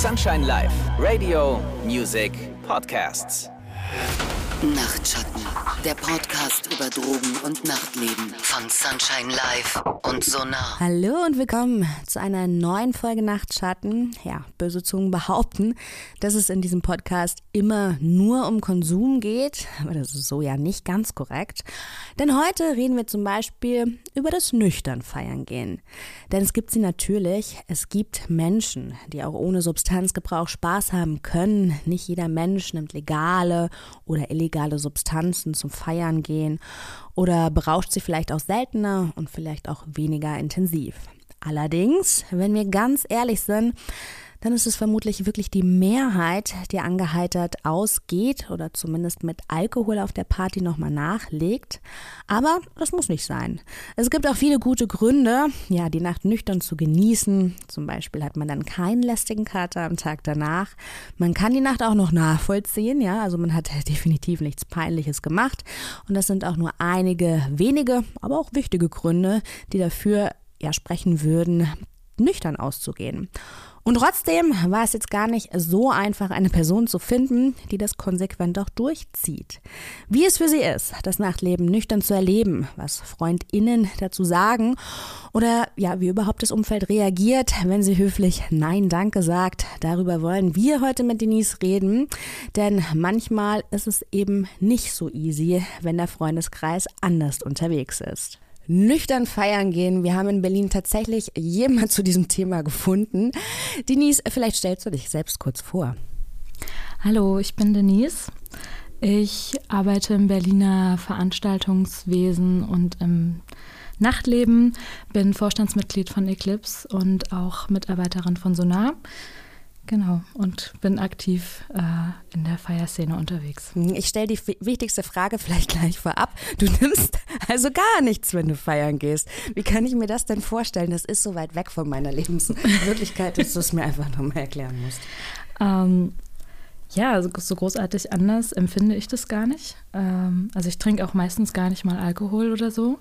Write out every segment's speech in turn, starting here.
Sunshine Live, Radio, Music, Podcasts. Nachtschatten, der Podcast über Drogen und Nachtleben von Sunshine Live und Sonar. Hallo und willkommen zu einer neuen Folge Nachtschatten. Ja, böse Zungen behaupten, dass es in diesem Podcast immer nur um Konsum geht, aber das ist so ja nicht ganz korrekt. Denn heute reden wir zum Beispiel über das nüchtern feiern gehen. Denn es gibt sie natürlich. Es gibt Menschen, die auch ohne Substanzgebrauch Spaß haben können. Nicht jeder Mensch nimmt legale oder illegale Substanzen zum Feiern gehen oder berauscht sie vielleicht auch seltener und vielleicht auch weniger intensiv. Allerdings, wenn wir ganz ehrlich sind, dann ist es vermutlich wirklich die Mehrheit, die angeheitert ausgeht oder zumindest mit Alkohol auf der Party nochmal nachlegt. Aber das muss nicht sein. Es gibt auch viele gute Gründe, ja, die Nacht nüchtern zu genießen. Zum Beispiel hat man dann keinen lästigen Kater am Tag danach. Man kann die Nacht auch noch nachvollziehen, ja, also man hat definitiv nichts Peinliches gemacht. Und das sind auch nur einige wenige, aber auch wichtige Gründe, die dafür ja sprechen würden, nüchtern auszugehen. Und trotzdem war es jetzt gar nicht so einfach, eine Person zu finden, die das konsequent auch durchzieht. Wie es für sie ist, das Nachtleben nüchtern zu erleben, was FreundInnen dazu sagen oder ja, wie überhaupt das Umfeld reagiert, wenn sie höflich Nein, danke sagt. Darüber wollen wir heute mit Denise reden, denn manchmal ist es eben nicht so easy, wenn der Freundeskreis anders unterwegs ist nüchtern feiern gehen. Wir haben in Berlin tatsächlich jemand zu diesem Thema gefunden. Denise, vielleicht stellst du dich selbst kurz vor. Hallo, ich bin Denise. Ich arbeite im Berliner Veranstaltungswesen und im Nachtleben, bin Vorstandsmitglied von Eclipse und auch Mitarbeiterin von Sonar. Genau, und bin aktiv äh, in der Feierszene unterwegs. Hm, ich stelle die wichtigste Frage vielleicht gleich vorab. Du nimmst also gar nichts, wenn du feiern gehst. Wie kann ich mir das denn vorstellen? Das ist so weit weg von meiner Lebenswirklichkeit, dass du es mir einfach nochmal erklären musst. Ähm, ja, so großartig anders empfinde ich das gar nicht. Ähm, also ich trinke auch meistens gar nicht mal Alkohol oder so.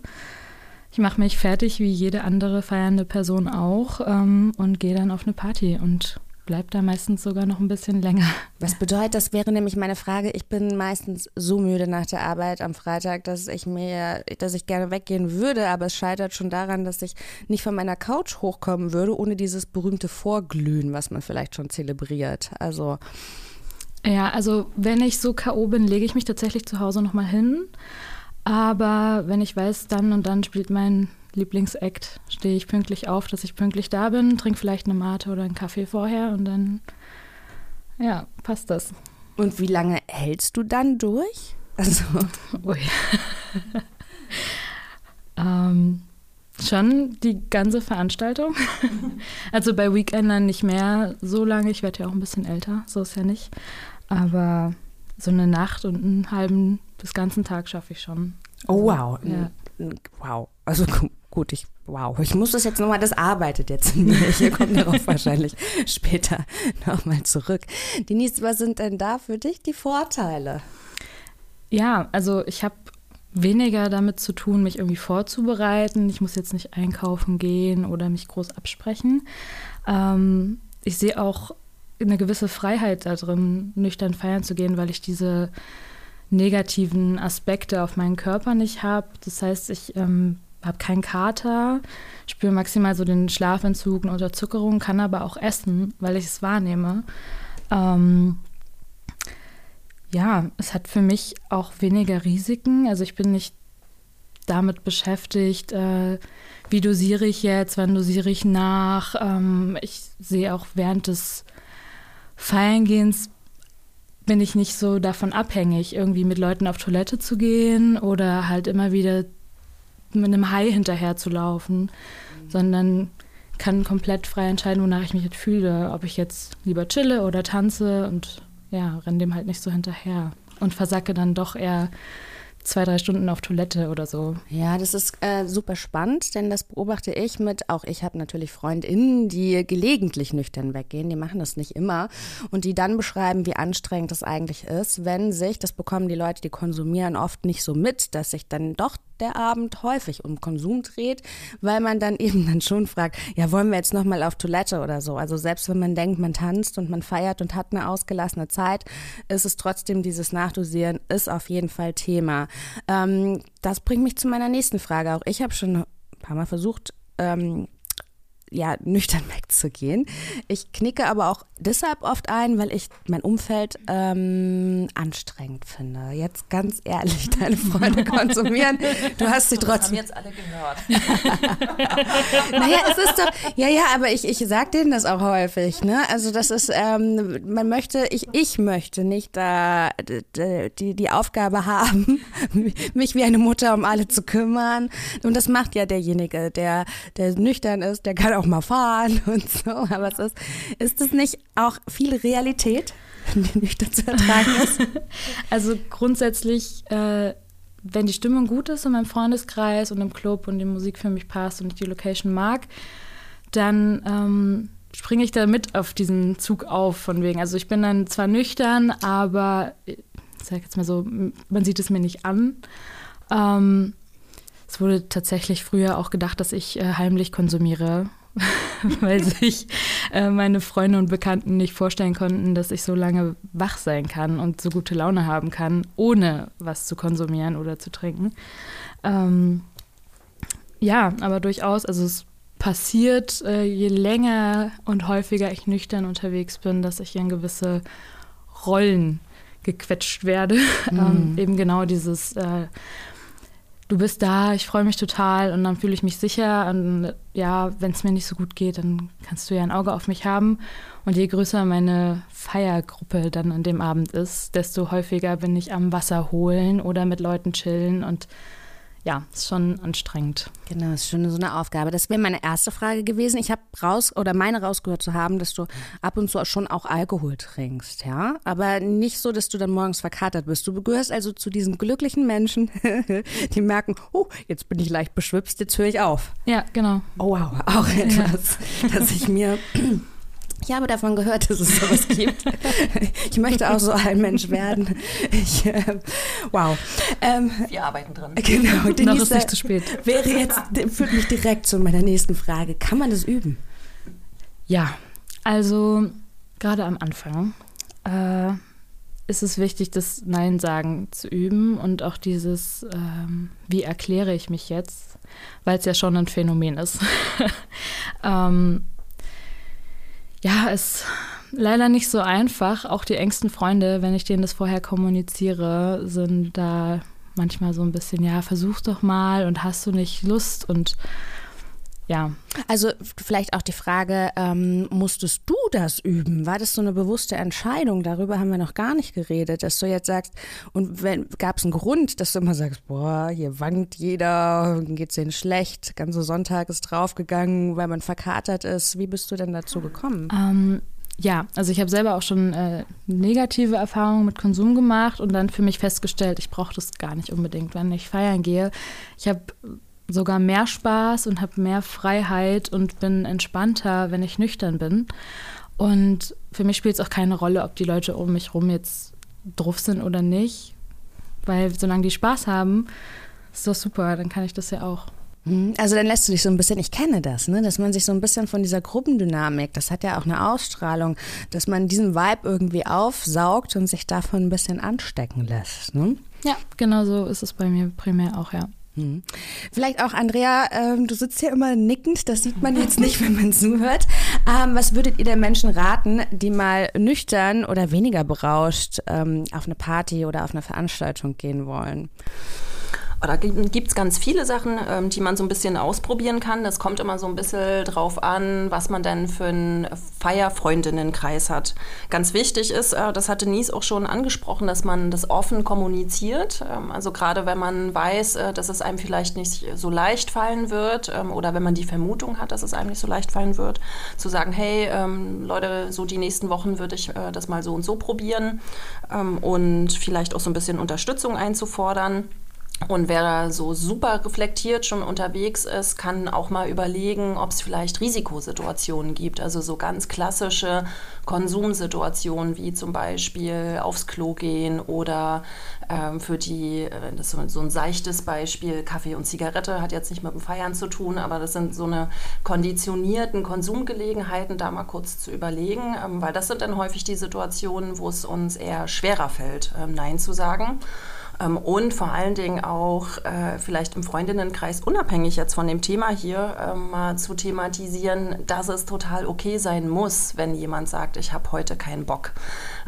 Ich mache mich fertig wie jede andere feiernde Person auch ähm, und gehe dann auf eine Party und bleibt da meistens sogar noch ein bisschen länger. Was bedeutet, das wäre nämlich meine Frage. Ich bin meistens so müde nach der Arbeit am Freitag, dass ich mir, dass ich gerne weggehen würde, aber es scheitert schon daran, dass ich nicht von meiner Couch hochkommen würde, ohne dieses berühmte Vorglühen, was man vielleicht schon zelebriert. Also. Ja, also wenn ich so K.O. bin, lege ich mich tatsächlich zu Hause nochmal hin. Aber wenn ich weiß, dann und dann spielt mein Lieblingsakt stehe ich pünktlich auf, dass ich pünktlich da bin, trinke vielleicht eine Mate oder einen Kaffee vorher und dann, ja, passt das. Und wie lange hältst du dann durch? Also. Ui. ähm, schon die ganze Veranstaltung. also bei Weekendern nicht mehr so lange. Ich werde ja auch ein bisschen älter, so ist ja nicht. Aber so eine Nacht und einen halben bis ganzen Tag schaffe ich schon. Oh wow. Ja. Wow. Also gut, ich, wow, ich muss das jetzt nochmal, das arbeitet jetzt in mir. Ich komme darauf wahrscheinlich später nochmal zurück. Denise, was sind denn da für dich die Vorteile? Ja, also ich habe weniger damit zu tun, mich irgendwie vorzubereiten. Ich muss jetzt nicht einkaufen gehen oder mich groß absprechen. Ähm, ich sehe auch eine gewisse Freiheit darin, nüchtern feiern zu gehen, weil ich diese negativen Aspekte auf meinen Körper nicht habe. Das heißt, ich ähm, habe keinen Kater, spüre maximal so den Schlafentzug und Unterzuckerung, kann aber auch essen, weil ich es wahrnehme. Ähm, ja, es hat für mich auch weniger Risiken. Also ich bin nicht damit beschäftigt, äh, wie dosiere ich jetzt, wann dosiere ich nach. Ähm, ich sehe auch während des Feiern-Gehens bin ich nicht so davon abhängig, irgendwie mit Leuten auf Toilette zu gehen oder halt immer wieder mit einem Hai hinterher zu laufen, mhm. sondern kann komplett frei entscheiden, wonach ich mich jetzt fühle. Ob ich jetzt lieber chille oder tanze und ja, renne dem halt nicht so hinterher und versacke dann doch eher zwei, drei Stunden auf Toilette oder so. Ja, das ist äh, super spannend, denn das beobachte ich mit, auch ich habe natürlich FreundInnen, die gelegentlich nüchtern weggehen, die machen das nicht immer und die dann beschreiben, wie anstrengend es eigentlich ist, wenn sich, das bekommen die Leute, die konsumieren oft nicht so mit, dass sich dann doch der Abend häufig um Konsum dreht, weil man dann eben dann schon fragt, ja, wollen wir jetzt nochmal auf Toilette oder so? Also selbst wenn man denkt, man tanzt und man feiert und hat eine ausgelassene Zeit, ist es trotzdem dieses Nachdosieren, ist auf jeden Fall Thema. Ähm, das bringt mich zu meiner nächsten Frage. Auch ich habe schon ein paar Mal versucht, ähm, ja, nüchtern wegzugehen. Ich knicke aber auch deshalb oft ein, weil ich mein Umfeld ähm, anstrengend finde. Jetzt ganz ehrlich, deine Freunde konsumieren. Du hast sie trotzdem. Das haben jetzt alle gehört. naja, es ist doch, ja, ja, aber ich, ich sag denen das auch häufig, ne? Also das ist, ähm, man möchte, ich, ich möchte nicht da die, die Aufgabe haben, mich wie eine Mutter um alle zu kümmern. Und das macht ja derjenige, der, der nüchtern ist, der kann auch mal fahren und so. Aber es ist, ist es nicht auch viel Realität, die nüchtern zu ertragen ist? Also grundsätzlich, äh, wenn die Stimmung gut ist in meinem Freundeskreis und im Club und die Musik für mich passt und ich die Location mag, dann ähm, springe ich da mit auf diesen Zug auf, von wegen. Also ich bin dann zwar nüchtern, aber ich sag jetzt mal so, man sieht es mir nicht an. Ähm, es wurde tatsächlich früher auch gedacht, dass ich äh, heimlich konsumiere, weil sich äh, meine Freunde und Bekannten nicht vorstellen konnten, dass ich so lange wach sein kann und so gute Laune haben kann, ohne was zu konsumieren oder zu trinken. Ähm, ja, aber durchaus, also es passiert, äh, je länger und häufiger ich nüchtern unterwegs bin, dass ich in gewisse Rollen gequetscht werde. Mhm. ähm, eben genau dieses äh, du bist da, ich freue mich total und dann fühle ich mich sicher. Und ja, wenn es mir nicht so gut geht, dann kannst du ja ein Auge auf mich haben. Und je größer meine Feiergruppe dann an dem Abend ist, desto häufiger bin ich am Wasser holen oder mit Leuten chillen und ja, ist schon anstrengend. Genau, ist schon so eine Aufgabe. Das wäre meine erste Frage gewesen. Ich habe raus oder meine rausgehört zu haben, dass du ab und zu schon auch Alkohol trinkst, ja, aber nicht so, dass du dann morgens verkatert bist. Du gehörst also zu diesen glücklichen Menschen, die merken, oh, jetzt bin ich leicht beschwipst, jetzt höre ich auf. Ja, genau. Oh wow, auch etwas, dass ich mir ich habe davon gehört, dass es sowas gibt. Ich möchte auch so ein Mensch werden. Ich, äh, wow. Ähm, Wir arbeiten dran. Genau. Denise, Noch ist nicht zu spät. Wäre jetzt, führt mich direkt zu meiner nächsten Frage. Kann man das üben? Ja, also gerade am Anfang äh, ist es wichtig, das Nein sagen zu üben und auch dieses, ähm, wie erkläre ich mich jetzt, weil es ja schon ein Phänomen ist. ähm, ja, ist leider nicht so einfach. Auch die engsten Freunde, wenn ich denen das vorher kommuniziere, sind da manchmal so ein bisschen, ja, versuch doch mal und hast du nicht Lust und ja. Also vielleicht auch die Frage, ähm, musstest du das üben? War das so eine bewusste Entscheidung? Darüber haben wir noch gar nicht geredet, dass du jetzt sagst, und gab es einen Grund, dass du immer sagst, boah, hier wankt jeder, geht es denen schlecht, ganze Sonntag ist draufgegangen, weil man verkatert ist. Wie bist du denn dazu gekommen? Ähm, ja, also ich habe selber auch schon äh, negative Erfahrungen mit Konsum gemacht und dann für mich festgestellt, ich brauche das gar nicht unbedingt, wenn ich feiern gehe. Ich habe sogar mehr Spaß und habe mehr Freiheit und bin entspannter, wenn ich nüchtern bin. Und für mich spielt es auch keine Rolle, ob die Leute um mich rum jetzt drauf sind oder nicht. Weil solange die Spaß haben, ist das super, dann kann ich das ja auch. Mhm. Also dann lässt du dich so ein bisschen, ich kenne das, ne, dass man sich so ein bisschen von dieser Gruppendynamik, das hat ja auch eine Ausstrahlung, dass man diesen Vibe irgendwie aufsaugt und sich davon ein bisschen anstecken lässt. Ne? Ja, genau so ist es bei mir primär auch, ja. Hm. Vielleicht auch, Andrea, ähm, du sitzt hier immer nickend, das sieht man jetzt nicht, wenn man zuhört. Ähm, was würdet ihr den Menschen raten, die mal nüchtern oder weniger berauscht ähm, auf eine Party oder auf eine Veranstaltung gehen wollen? Da gibt es ganz viele Sachen, ähm, die man so ein bisschen ausprobieren kann. Das kommt immer so ein bisschen drauf an, was man denn für einen Feierfreundinnenkreis hat. Ganz wichtig ist, äh, das hatte Nies auch schon angesprochen, dass man das offen kommuniziert. Ähm, also gerade wenn man weiß, äh, dass es einem vielleicht nicht so leicht fallen wird ähm, oder wenn man die Vermutung hat, dass es einem nicht so leicht fallen wird, zu sagen, hey Leute, so die nächsten Wochen würde ich äh, das mal so und so probieren und vielleicht auch so ein bisschen Unterstützung einzufordern. Und wer da so super reflektiert schon unterwegs ist, kann auch mal überlegen, ob es vielleicht Risikosituationen gibt. Also so ganz klassische Konsumsituationen wie zum Beispiel aufs Klo gehen oder ähm, für die, äh, das ist so ein seichtes Beispiel, Kaffee und Zigarette hat jetzt nicht mit dem Feiern zu tun, aber das sind so eine konditionierten Konsumgelegenheiten, da mal kurz zu überlegen, ähm, weil das sind dann häufig die Situationen, wo es uns eher schwerer fällt, ähm, Nein zu sagen. Ähm, und vor allen Dingen auch äh, vielleicht im Freundinnenkreis, unabhängig jetzt von dem Thema hier, ähm, mal zu thematisieren, dass es total okay sein muss, wenn jemand sagt, ich habe heute keinen Bock.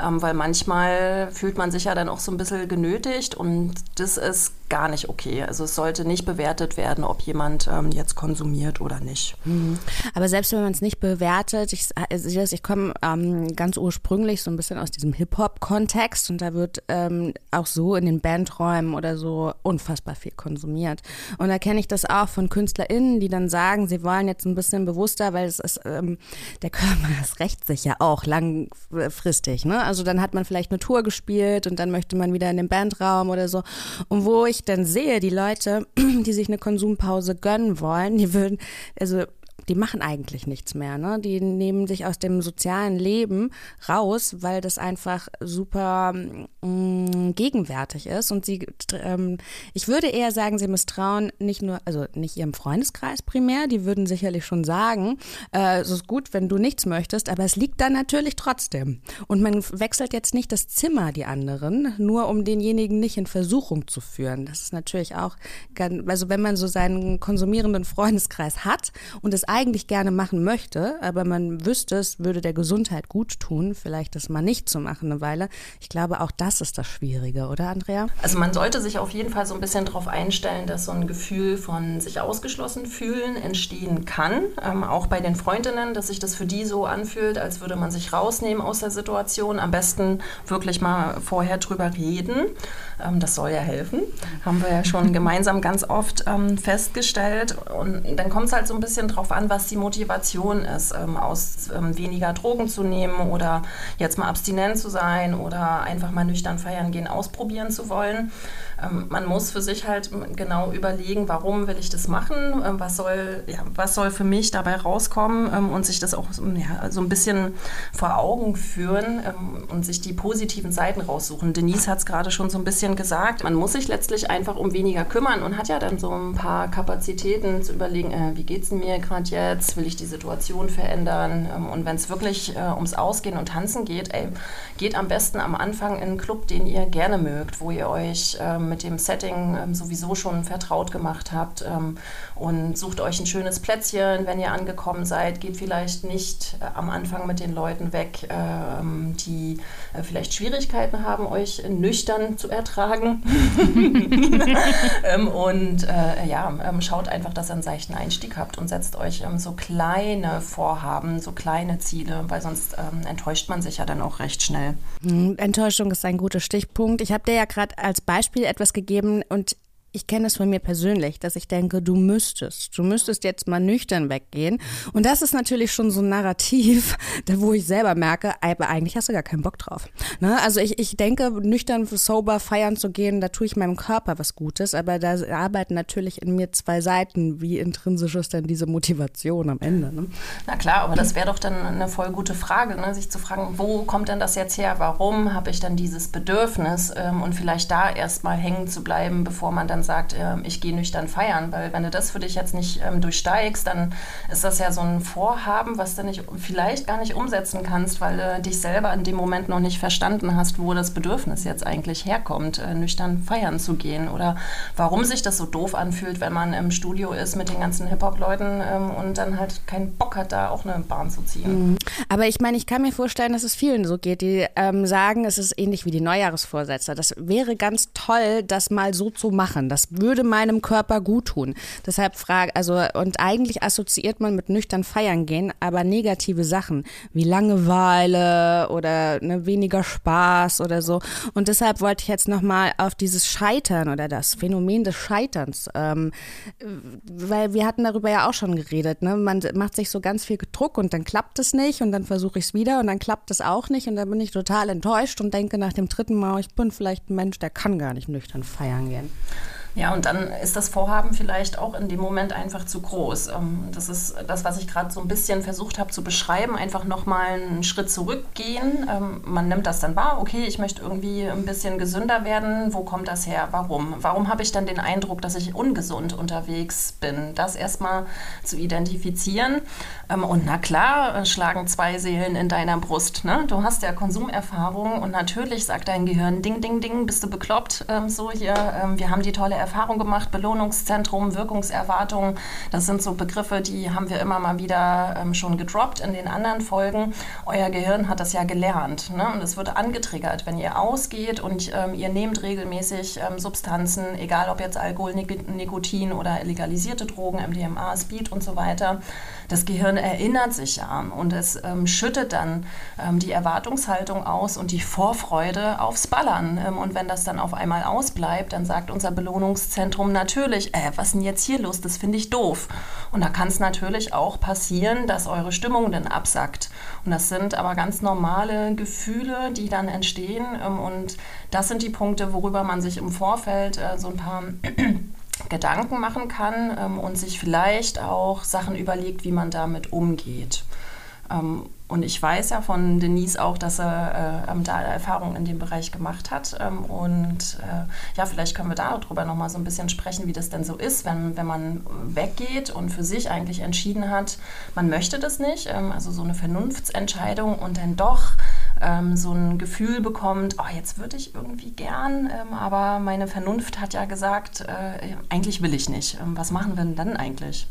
Ähm, weil manchmal fühlt man sich ja dann auch so ein bisschen genötigt und das ist gar nicht okay. Also es sollte nicht bewertet werden, ob jemand ähm, jetzt konsumiert oder nicht. Mhm. Aber selbst wenn man es nicht bewertet, ich, also ich komme ähm, ganz ursprünglich so ein bisschen aus diesem Hip-Hop-Kontext und da wird ähm, auch so in den Bandräumen oder so unfassbar viel konsumiert. Und da kenne ich das auch von KünstlerInnen, die dann sagen, sie wollen jetzt ein bisschen bewusster, weil es ist, ähm, der Körper, das rächt sich ja auch langfristig. Ne? Also dann hat man vielleicht eine Tour gespielt und dann möchte man wieder in den Bandraum oder so. Und wo ich dann sehe, die Leute, die sich eine Konsumpause gönnen wollen, die würden, also die machen eigentlich nichts mehr. Ne? Die nehmen sich aus dem sozialen Leben raus, weil das einfach super mh, mm, gegenwärtig ist. Und sie, ähm, ich würde eher sagen, sie misstrauen nicht nur, also nicht ihrem Freundeskreis primär, die würden sicherlich schon sagen, äh, es ist gut, wenn du nichts möchtest, aber es liegt dann natürlich trotzdem. Und man wechselt jetzt nicht das Zimmer, die anderen, nur um denjenigen nicht in Versuchung zu führen. Das ist natürlich auch, also wenn man so seinen konsumierenden Freundeskreis hat und es eigentlich gerne machen möchte, aber man wüsste, es würde der Gesundheit gut tun, vielleicht das mal nicht zu machen eine Weile. Ich glaube, auch das ist das Schwierige, oder Andrea? Also man sollte sich auf jeden Fall so ein bisschen darauf einstellen, dass so ein Gefühl von sich ausgeschlossen fühlen entstehen kann. Ähm, auch bei den Freundinnen, dass sich das für die so anfühlt, als würde man sich rausnehmen aus der Situation. Am besten wirklich mal vorher drüber reden. Ähm, das soll ja helfen. Haben wir ja schon gemeinsam ganz oft ähm, festgestellt. Und dann kommt es halt so ein bisschen drauf an, was die Motivation ist, ähm, aus ähm, weniger Drogen zu nehmen oder jetzt mal abstinent zu sein oder einfach mal nüchtern feiern gehen, ausprobieren zu wollen. Ähm, man muss für sich halt genau überlegen, warum will ich das machen, ähm, was, soll, ja, was soll für mich dabei rauskommen? Ähm, und sich das auch ja, so ein bisschen vor Augen führen und sich die positiven Seiten raussuchen. Denise hat es gerade schon so ein bisschen gesagt, man muss sich letztlich einfach um weniger kümmern und hat ja dann so ein paar Kapazitäten zu überlegen, äh, wie geht es mir gerade jetzt, will ich die Situation verändern? Und wenn es wirklich äh, ums Ausgehen und Tanzen geht, ey, geht am besten am Anfang in einen Club, den ihr gerne mögt, wo ihr euch ähm, mit dem Setting ähm, sowieso schon vertraut gemacht habt ähm, und sucht euch ein schönes Plätzchen, wenn ihr angekommen seid. Geht vielleicht nicht äh, am Anfang mit den Leuten weg, ähm, die äh, vielleicht Schwierigkeiten haben, euch nüchtern zu ertragen. Ähm, und äh, ja, ähm, schaut einfach, dass ihr einen seichten Einstieg habt und setzt euch ähm, so kleine Vorhaben, so kleine Ziele, weil sonst enttäuscht man sich ja dann auch recht schnell. Hm, Enttäuschung ist ein guter Stichpunkt. Ich habe dir ja gerade als Beispiel etwas etwas gegeben und ich kenne es von mir persönlich, dass ich denke, du müsstest, du müsstest jetzt mal nüchtern weggehen. Und das ist natürlich schon so ein Narrativ, wo ich selber merke, aber eigentlich hast du gar keinen Bock drauf. Ne? Also ich, ich denke, nüchtern, sober feiern zu gehen, da tue ich meinem Körper was Gutes, aber da arbeiten natürlich in mir zwei Seiten. Wie intrinsisch ist denn diese Motivation am Ende? Ne? Na klar, aber das wäre doch dann eine voll gute Frage, ne? sich zu fragen, wo kommt denn das jetzt her? Warum habe ich dann dieses Bedürfnis? Ähm, und vielleicht da erstmal hängen zu bleiben, bevor man dann dann sagt, äh, ich gehe nüchtern feiern, weil wenn du das für dich jetzt nicht ähm, durchsteigst, dann ist das ja so ein Vorhaben, was du nicht, vielleicht gar nicht umsetzen kannst, weil du dich selber in dem Moment noch nicht verstanden hast, wo das Bedürfnis jetzt eigentlich herkommt, äh, nüchtern feiern zu gehen oder warum sich das so doof anfühlt, wenn man im Studio ist mit den ganzen Hip-Hop-Leuten ähm, und dann halt keinen Bock hat, da auch eine Bahn zu ziehen. Mhm. Aber ich meine, ich kann mir vorstellen, dass es vielen so geht, die ähm, sagen, es ist ähnlich wie die Neujahresvorsätze. Das wäre ganz toll, das mal so zu machen. Das würde meinem Körper gut tun. Deshalb frage, also, und eigentlich assoziiert man mit nüchtern feiern gehen, aber negative Sachen wie Langeweile oder ne, weniger Spaß oder so. Und deshalb wollte ich jetzt nochmal auf dieses Scheitern oder das Phänomen des Scheiterns, ähm, weil wir hatten darüber ja auch schon geredet. Ne? Man macht sich so ganz viel Druck und dann klappt es nicht und dann versuche ich es wieder und dann klappt es auch nicht und dann bin ich total enttäuscht und denke nach dem dritten Mal, ich bin vielleicht ein Mensch, der kann gar nicht nüchtern feiern gehen. Ja, und dann ist das Vorhaben vielleicht auch in dem Moment einfach zu groß. Ähm, das ist das, was ich gerade so ein bisschen versucht habe zu beschreiben, einfach nochmal einen Schritt zurückgehen. Ähm, man nimmt das dann wahr, okay, ich möchte irgendwie ein bisschen gesünder werden. Wo kommt das her? Warum? Warum habe ich dann den Eindruck, dass ich ungesund unterwegs bin? Das erstmal zu identifizieren. Ähm, und na klar, äh, schlagen zwei Seelen in deiner Brust. Ne? Du hast ja Konsumerfahrung und natürlich sagt dein Gehirn, ding, ding, ding, bist du bekloppt? so hier, wir haben die tolle Erfahrung gemacht. Belohnungszentrum, Wirkungserwartung, das sind so Begriffe, die haben wir immer mal wieder ähm, schon gedroppt in den anderen Folgen. Euer Gehirn hat das ja gelernt. Ne? Und es wird angetriggert, wenn ihr ausgeht und ähm, ihr nehmt regelmäßig ähm, Substanzen, egal ob jetzt Alkohol, Nikotin oder legalisierte Drogen, MDMA, Speed und so weiter das Gehirn erinnert sich ja und es ähm, schüttet dann ähm, die Erwartungshaltung aus und die Vorfreude aufs Ballern. Ähm, und wenn das dann auf einmal ausbleibt, dann sagt unser Belohnungszentrum natürlich, äh, was ist denn jetzt hier los? Das finde ich doof. Und da kann es natürlich auch passieren, dass eure Stimmung dann absackt. Und das sind aber ganz normale Gefühle, die dann entstehen. Ähm, und das sind die Punkte, worüber man sich im Vorfeld äh, so ein paar Gedanken machen kann ähm, und sich vielleicht auch Sachen überlegt, wie man damit umgeht. Ähm, und ich weiß ja von Denise auch, dass er äh, da Erfahrungen in dem Bereich gemacht hat. Ähm, und äh, ja, vielleicht können wir darüber nochmal so ein bisschen sprechen, wie das denn so ist, wenn, wenn man weggeht und für sich eigentlich entschieden hat, man möchte das nicht. Ähm, also so eine Vernunftsentscheidung und dann doch ähm, so ein Gefühl bekommt, oh, jetzt würde ich irgendwie gern, ähm, aber meine Vernunft hat ja gesagt, äh, eigentlich will ich nicht. Ähm, was machen wir denn dann eigentlich?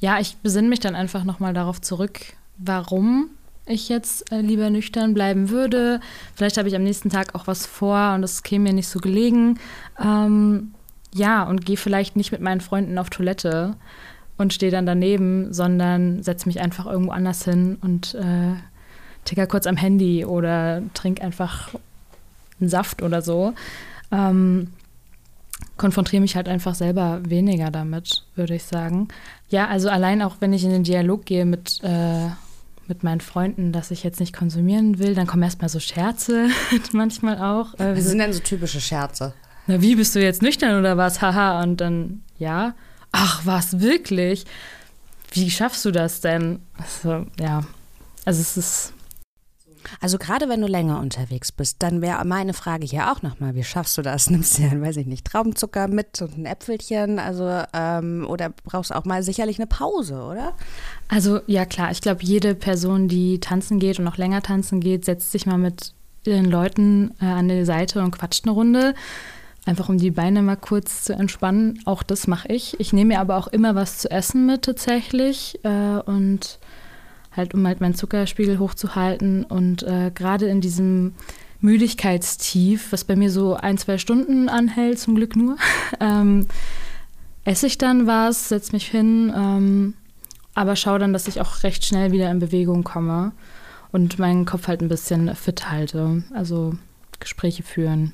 Ja, ich besinne mich dann einfach nochmal darauf zurück, warum ich jetzt äh, lieber nüchtern bleiben würde. Vielleicht habe ich am nächsten Tag auch was vor und das käme mir nicht so gelegen. Ähm, ja, und gehe vielleicht nicht mit meinen Freunden auf Toilette und stehe dann daneben, sondern setze mich einfach irgendwo anders hin und äh, ticker kurz am Handy oder trink einfach einen Saft oder so. Ähm, konfrontiere mich halt einfach selber weniger damit, würde ich sagen. Ja, also allein auch wenn ich in den Dialog gehe mit, äh, mit meinen Freunden, dass ich jetzt nicht konsumieren will, dann kommen erstmal so Scherze manchmal auch. Äh, was sind denn so typische Scherze? Na, wie bist du jetzt nüchtern oder was? Haha. Und dann, ja. Ach, was, wirklich? Wie schaffst du das denn? Also, ja. Also es ist also gerade wenn du länger unterwegs bist, dann wäre meine Frage hier auch nochmal, wie schaffst du das? Nimmst du ja, weiß ich nicht, Traubenzucker mit und ein Äpfelchen, also ähm, oder brauchst du auch mal sicherlich eine Pause, oder? Also ja klar, ich glaube, jede Person, die tanzen geht und noch länger tanzen geht, setzt sich mal mit den Leuten äh, an die Seite und quatscht eine Runde. Einfach um die Beine mal kurz zu entspannen. Auch das mache ich. Ich nehme mir aber auch immer was zu essen mit tatsächlich. Äh, und halt um halt meinen Zuckerspiegel hochzuhalten. Und äh, gerade in diesem Müdigkeitstief, was bei mir so ein, zwei Stunden anhält, zum Glück nur, ähm, esse ich dann was, setze mich hin, ähm, aber schaue dann, dass ich auch recht schnell wieder in Bewegung komme und meinen Kopf halt ein bisschen fit halte. Also Gespräche führen.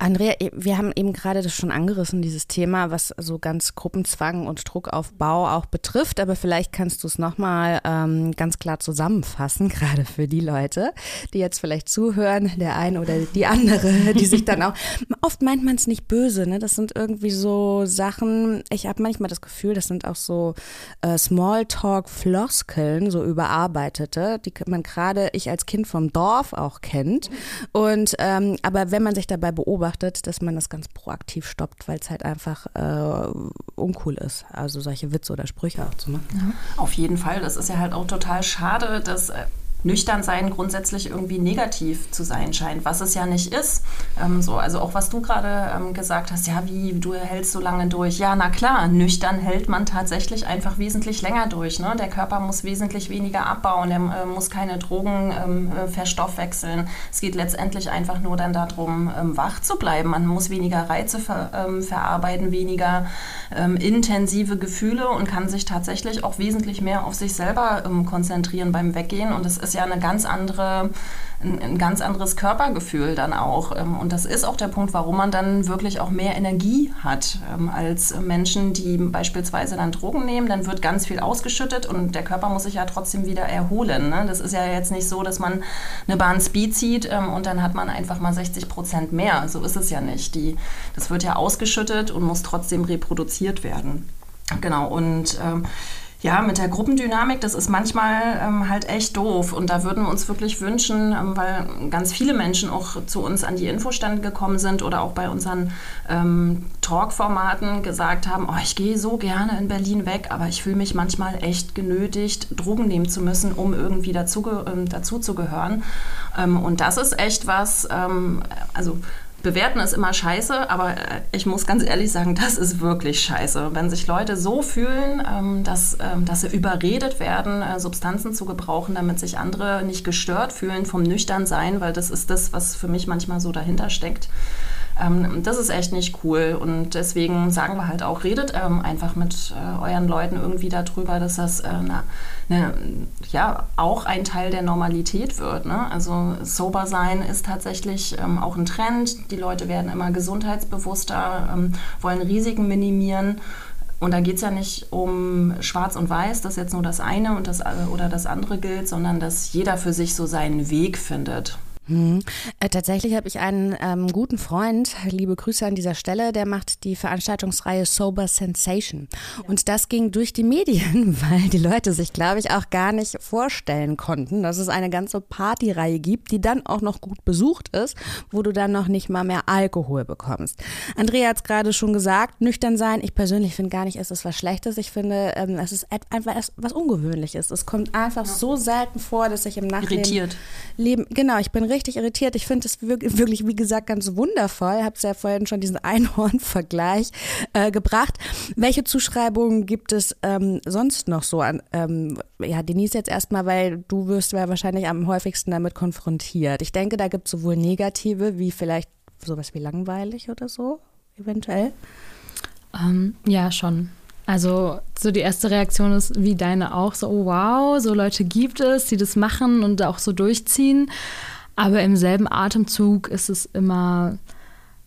Andrea, wir haben eben gerade das schon angerissen, dieses Thema, was so ganz Gruppenzwang und Druckaufbau auch betrifft. Aber vielleicht kannst du es nochmal ähm, ganz klar zusammenfassen, gerade für die Leute, die jetzt vielleicht zuhören, der eine oder die andere, die sich dann auch. Oft meint man es nicht böse, ne? Das sind irgendwie so Sachen. Ich habe manchmal das Gefühl, das sind auch so äh, Smalltalk-Floskeln, so überarbeitete, die man gerade ich als Kind vom Dorf auch kennt. Und ähm, aber wenn man sich dabei beobachtet, beobachtet, dass man das ganz proaktiv stoppt, weil es halt einfach äh, uncool ist, also solche Witze oder Sprüche auch zu machen. Ja. Auf jeden Fall. Das ist ja halt auch total schade, dass äh, nüchtern sein grundsätzlich irgendwie negativ zu sein scheint, was es ja nicht ist. Ähm, so, also auch was du gerade ähm, gesagt hast, ja, wie du hältst so lange durch. Ja, na klar, nüchtern hält man tatsächlich einfach wesentlich länger durch. Ne? Der Körper muss wesentlich weniger abbauen, er äh, muss keine Drogen ähm, äh, verstoffwechseln. Es geht letztendlich einfach nur dann darum, ähm, wach zu bleiben. Man muss weniger Reize ver, ähm, verarbeiten, weniger ähm, intensive Gefühle und kann sich tatsächlich auch wesentlich mehr auf sich selber konzentrieren beim Weggehen. Und es ist ja eine ganz andere ein, ein, ganz anderes Körpergefühl dann auch. Ähm, und das ist auch der Punkt, warum man dann wirklich auch mehr Energie hat ähm, als Menschen, die beispielsweise dann Drogen nehmen. Dann wird ganz viel ausgeschüttet und der Körper muss sich ja trotzdem wieder erholen. Ne? Das ist ja jetzt nicht so, dass man eine Bahn Speed zieht ähm, und dann hat man einfach mal 60 Prozent mehr. So ist es ja nicht. Die, das wird ja ausgeschüttet und muss trotzdem reproduziert werden. Genau, und ähm, ja, mit der Gruppendynamik, das ist manchmal ähm, halt echt doof. Und da würden wir uns wirklich wünschen, ähm, weil ganz viele Menschen auch zu uns an die Infostände gekommen sind oder auch bei unseren ähm, Talk-Formaten gesagt haben, oh, ich gehe so gerne in Berlin weg, aber ich fühle mich manchmal echt genötigt, Drogen nehmen zu müssen, um irgendwie dazu, ähm, dazu zu gehören. Ähm, und das ist echt was, ähm, also Bewerten ist immer scheiße, aber äh, ich muss ganz ehrlich sagen, das ist wirklich scheiße. Wenn sich Leute so fühlen, ähm, dass, ähm, dass sie überredet werden, äh, Substanzen zu gebrauchen, damit sich andere nicht gestört fühlen vom Nüchternsein, weil das ist das, was für mich manchmal so dahinter steckt. Ähm, das ist echt nicht cool und deswegen sagen wir halt auch, redet ähm, einfach mit äh, euren Leuten irgendwie darüber, dass das äh, na, ne, ja auch ein Teil der Normalität wird. Ne? Also sober sein ist tatsächlich ähm, auch ein Trend. Die Leute werden immer gesundheitsbewusster, ähm, wollen Risiken minimieren. Und da geht es ja nicht um Schwarz und Weiß, dass jetzt nur das eine und das, äh, oder das andere gilt, sondern dass jeder für sich so seinen Weg findet. Hm. Äh, tatsächlich habe ich einen ähm, guten Freund, liebe Grüße an dieser Stelle, der macht die Veranstaltungsreihe Sober Sensation. Ja. Und das ging durch die Medien, weil die Leute sich, glaube ich, auch gar nicht vorstellen konnten, dass es eine ganze Partyreihe gibt, die dann auch noch gut besucht ist, wo du dann noch nicht mal mehr Alkohol bekommst. Andrea hat es gerade schon gesagt, nüchtern sein. Ich persönlich finde gar nicht, es ist was Schlechtes. Ich finde, ähm, es ist einfach was Ungewöhnliches. Es kommt einfach ja. so selten vor, dass ich im Nachhinein Irritiert. Leben, genau, ich bin richtig richtig irritiert. Ich finde es wirklich, wie gesagt, ganz wundervoll. Ich habe es ja vorhin schon diesen Einhorn-Vergleich äh, gebracht. Welche Zuschreibungen gibt es ähm, sonst noch so an? Ähm, ja, Denise jetzt erstmal, weil du wirst ja wahrscheinlich am häufigsten damit konfrontiert. Ich denke, da gibt es sowohl negative wie vielleicht sowas wie langweilig oder so, eventuell. Ähm, ja, schon. Also so die erste Reaktion ist wie deine auch, so oh, wow, so Leute gibt es, die das machen und auch so durchziehen. Aber im selben Atemzug ist es immer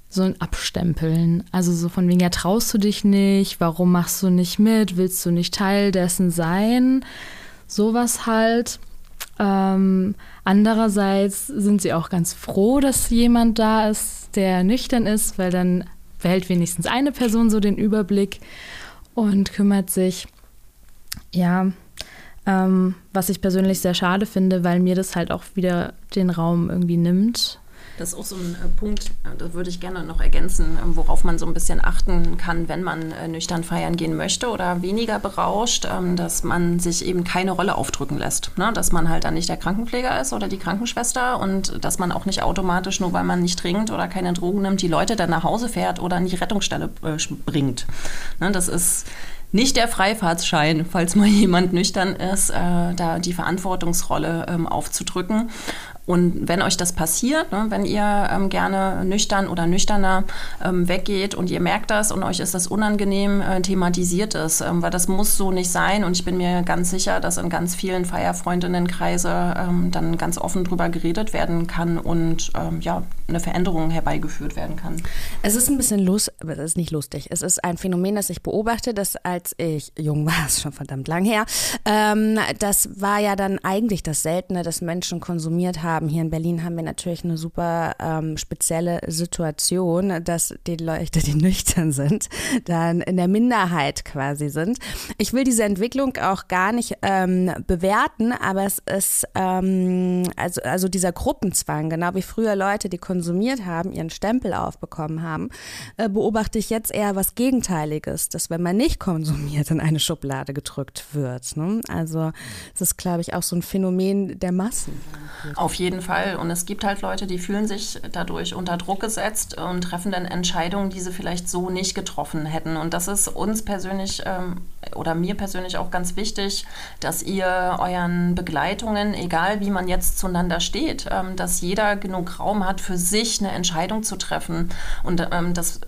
so ein Abstempeln. Also so von wegen, ja, traust du dich nicht, warum machst du nicht mit, willst du nicht Teil dessen sein? Sowas halt. Ähm, andererseits sind sie auch ganz froh, dass jemand da ist, der nüchtern ist, weil dann behält wenigstens eine Person so den Überblick und kümmert sich. Ja, ähm, was ich persönlich sehr schade finde, weil mir das halt auch wieder den Raum irgendwie nimmt. Das ist auch so ein äh, Punkt, äh, da würde ich gerne noch ergänzen, äh, worauf man so ein bisschen achten kann, wenn man äh, nüchtern feiern gehen möchte oder weniger berauscht, ähm, dass man sich eben keine Rolle aufdrücken lässt. Ne? Dass man halt dann nicht der Krankenpfleger ist oder die Krankenschwester und dass man auch nicht automatisch, nur weil man nicht trinkt oder keine Drogen nimmt, die Leute dann nach Hause fährt oder an die Rettungsstelle bringt. Ne? Das ist nicht der Freifahrtsschein, falls mal jemand nüchtern ist, äh, da die Verantwortungsrolle ähm, aufzudrücken. Und wenn euch das passiert, ne, wenn ihr ähm, gerne nüchtern oder nüchterner ähm, weggeht und ihr merkt das und euch ist das unangenehm, äh, thematisiert es, ähm, weil das muss so nicht sein. Und ich bin mir ganz sicher, dass in ganz vielen Feierfreundinnenkreise ähm, dann ganz offen drüber geredet werden kann und ähm, ja, eine Veränderung herbeigeführt werden kann. Es ist ein bisschen lustig, aber es ist nicht lustig. Es ist ein Phänomen, das ich beobachte, dass als ich jung war, ist schon verdammt lang her, ähm, das war ja dann eigentlich das Seltene, dass Menschen konsumiert haben haben. Hier in Berlin haben wir natürlich eine super ähm, spezielle Situation, dass die Leute, die nüchtern sind, dann in der Minderheit quasi sind. Ich will diese Entwicklung auch gar nicht ähm, bewerten, aber es ist ähm, also, also dieser Gruppenzwang, genau wie früher Leute, die konsumiert haben, ihren Stempel aufbekommen haben, äh, beobachte ich jetzt eher was Gegenteiliges, dass wenn man nicht konsumiert, in eine Schublade gedrückt wird. Ne? Also es ist, glaube ich, auch so ein Phänomen der Massen. Auf jeden Fall. Und es gibt halt Leute, die fühlen sich dadurch unter Druck gesetzt und treffen dann Entscheidungen, die sie vielleicht so nicht getroffen hätten. Und das ist uns persönlich ähm, oder mir persönlich auch ganz wichtig, dass ihr euren Begleitungen, egal wie man jetzt zueinander steht, ähm, dass jeder genug Raum hat, für sich eine Entscheidung zu treffen. Und ähm, das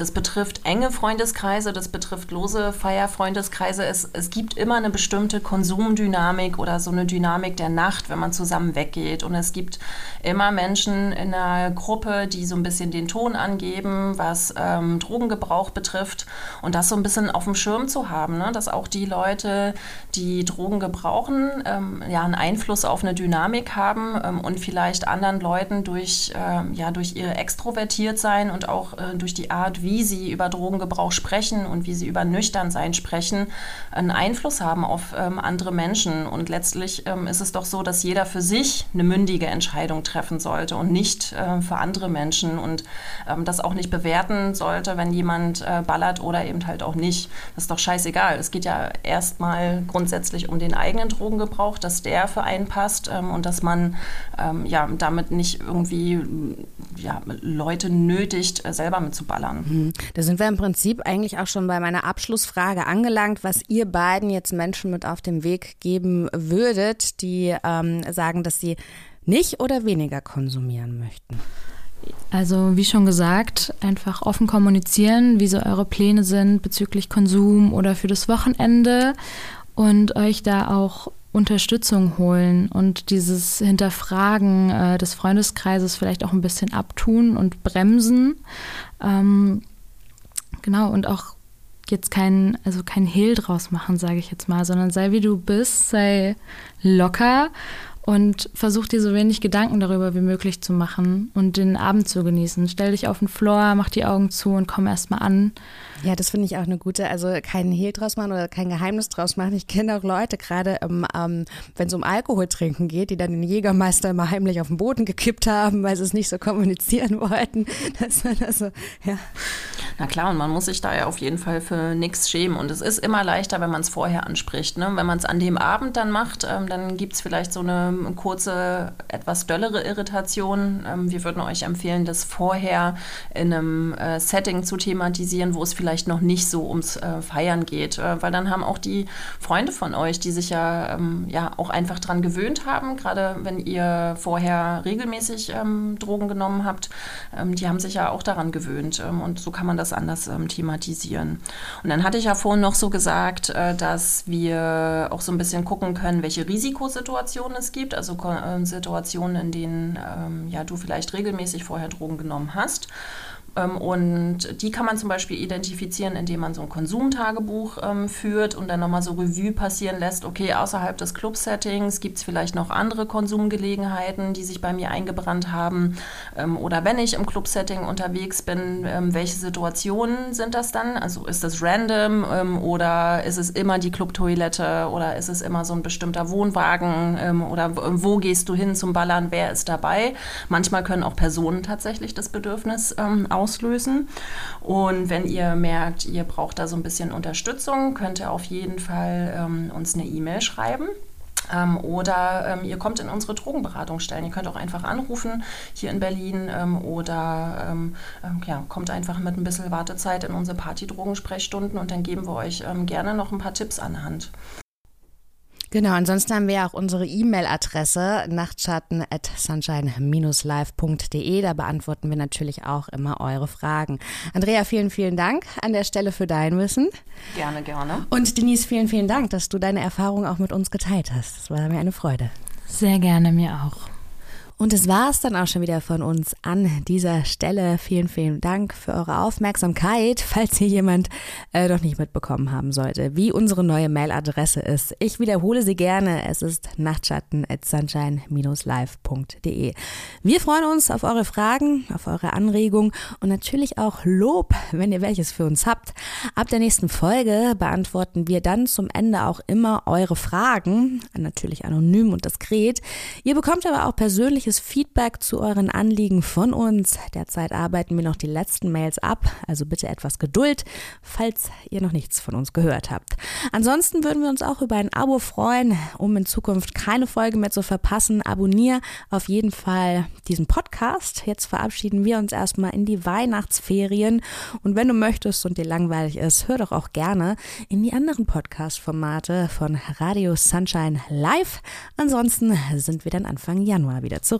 das betrifft enge Freundeskreise, das betrifft lose Feierfreundeskreise. Es, es gibt immer eine bestimmte Konsumdynamik oder so eine Dynamik der Nacht, wenn man zusammen weggeht. Und es gibt immer Menschen in einer Gruppe, die so ein bisschen den Ton angeben, was ähm, Drogengebrauch betrifft. Und das so ein bisschen auf dem Schirm zu haben, ne? dass auch die Leute, die Drogen gebrauchen, ähm, ja, einen Einfluss auf eine Dynamik haben ähm, und vielleicht anderen Leuten durch, äh, ja, durch ihr Extrovertiertsein und auch äh, durch die Art, wie wie sie über Drogengebrauch sprechen und wie sie über Nüchternsein sprechen, einen Einfluss haben auf ähm, andere Menschen. Und letztlich ähm, ist es doch so, dass jeder für sich eine mündige Entscheidung treffen sollte und nicht äh, für andere Menschen und ähm, das auch nicht bewerten sollte, wenn jemand äh, ballert oder eben halt auch nicht. Das ist doch scheißegal. Es geht ja erstmal grundsätzlich um den eigenen Drogengebrauch, dass der für einen passt ähm, und dass man ähm, ja damit nicht irgendwie ja, Leute nötigt, äh, selber mitzuballern. Mhm. Da sind wir im Prinzip eigentlich auch schon bei meiner Abschlussfrage angelangt, was ihr beiden jetzt Menschen mit auf den Weg geben würdet, die ähm, sagen, dass sie nicht oder weniger konsumieren möchten. Also wie schon gesagt, einfach offen kommunizieren, wie so eure Pläne sind bezüglich Konsum oder für das Wochenende und euch da auch Unterstützung holen und dieses Hinterfragen äh, des Freundeskreises vielleicht auch ein bisschen abtun und bremsen. Ähm, genau, und auch jetzt kein, also kein Hehl draus machen, sage ich jetzt mal, sondern sei wie du bist, sei locker und versuch dir so wenig Gedanken darüber wie möglich zu machen und den Abend zu genießen. Stell dich auf den Floor, mach die Augen zu und komm erst mal an. Ja, das finde ich auch eine gute, also kein Hehl draus machen oder kein Geheimnis draus machen. Ich kenne auch Leute, gerade ähm, ähm, wenn es um Alkohol trinken geht, die dann den Jägermeister immer heimlich auf den Boden gekippt haben, weil sie es nicht so kommunizieren wollten. Das also, ja. Na klar, und man muss sich da ja auf jeden Fall für nichts schämen. Und es ist immer leichter, wenn man es vorher anspricht. Ne? Wenn man es an dem Abend dann macht, ähm, dann gibt es vielleicht so eine kurze, etwas döllere Irritation. Ähm, wir würden euch empfehlen, das vorher in einem äh, Setting zu thematisieren, wo es vielleicht noch nicht so ums äh, Feiern geht, äh, weil dann haben auch die Freunde von euch, die sich ja, ähm, ja auch einfach dran gewöhnt haben, gerade wenn ihr vorher regelmäßig ähm, Drogen genommen habt, ähm, die haben sich ja auch daran gewöhnt ähm, und so kann man das anders ähm, thematisieren. Und dann hatte ich ja vorhin noch so gesagt, äh, dass wir auch so ein bisschen gucken können, welche Risikosituationen es gibt, also äh, Situationen, in denen ähm, ja, du vielleicht regelmäßig vorher Drogen genommen hast. Ähm, und die kann man zum Beispiel identifizieren, indem man so ein Konsumtagebuch ähm, führt und dann nochmal so Revue passieren lässt, okay, außerhalb des Club-Settings gibt es vielleicht noch andere Konsumgelegenheiten, die sich bei mir eingebrannt haben. Ähm, oder wenn ich im Club-Setting unterwegs bin, ähm, welche Situationen sind das dann? Also ist das random ähm, oder ist es immer die Clubtoilette oder ist es immer so ein bestimmter Wohnwagen ähm, oder wo gehst du hin zum Ballern, wer ist dabei? Manchmal können auch Personen tatsächlich das Bedürfnis ähm, auslösen. Und wenn ihr merkt, ihr braucht da so ein bisschen Unterstützung, könnt ihr auf jeden Fall ähm, uns eine E-Mail schreiben. Ähm, oder ähm, ihr kommt in unsere Drogenberatungsstellen. Ihr könnt auch einfach anrufen hier in Berlin ähm, oder ähm, ähm, ja, kommt einfach mit ein bisschen Wartezeit in unsere Party-Drogensprechstunden und dann geben wir euch ähm, gerne noch ein paar Tipps an Hand. Genau, ansonsten haben wir auch unsere E-Mail-Adresse nachtschatten at sunshine-live.de. Da beantworten wir natürlich auch immer eure Fragen. Andrea, vielen, vielen Dank an der Stelle für dein Wissen. Gerne, gerne. Und Denise, vielen, vielen Dank, dass du deine Erfahrungen auch mit uns geteilt hast. Das war mir eine Freude. Sehr gerne, mir auch. Und es war es dann auch schon wieder von uns an dieser Stelle. Vielen, vielen Dank für eure Aufmerksamkeit, falls hier jemand äh, noch nicht mitbekommen haben sollte, wie unsere neue Mailadresse ist. Ich wiederhole sie gerne. Es ist nachtschatten at sunshine-live.de. Wir freuen uns auf eure Fragen, auf eure Anregungen und natürlich auch Lob, wenn ihr welches für uns habt. Ab der nächsten Folge beantworten wir dann zum Ende auch immer eure Fragen, natürlich anonym und diskret. Ihr bekommt aber auch persönliche persönliches Feedback zu euren Anliegen von uns. Derzeit arbeiten wir noch die letzten Mails ab, also bitte etwas Geduld, falls ihr noch nichts von uns gehört habt. Ansonsten würden wir uns auch über ein Abo freuen, um in Zukunft keine Folge mehr zu verpassen. Abonnier auf jeden Fall diesen Podcast. Jetzt verabschieden wir uns erstmal in die Weihnachtsferien und wenn du möchtest und dir langweilig ist, hör doch auch gerne in die anderen Podcast-Formate von Radio Sunshine Live. Ansonsten sind wir dann Anfang Januar wieder zurück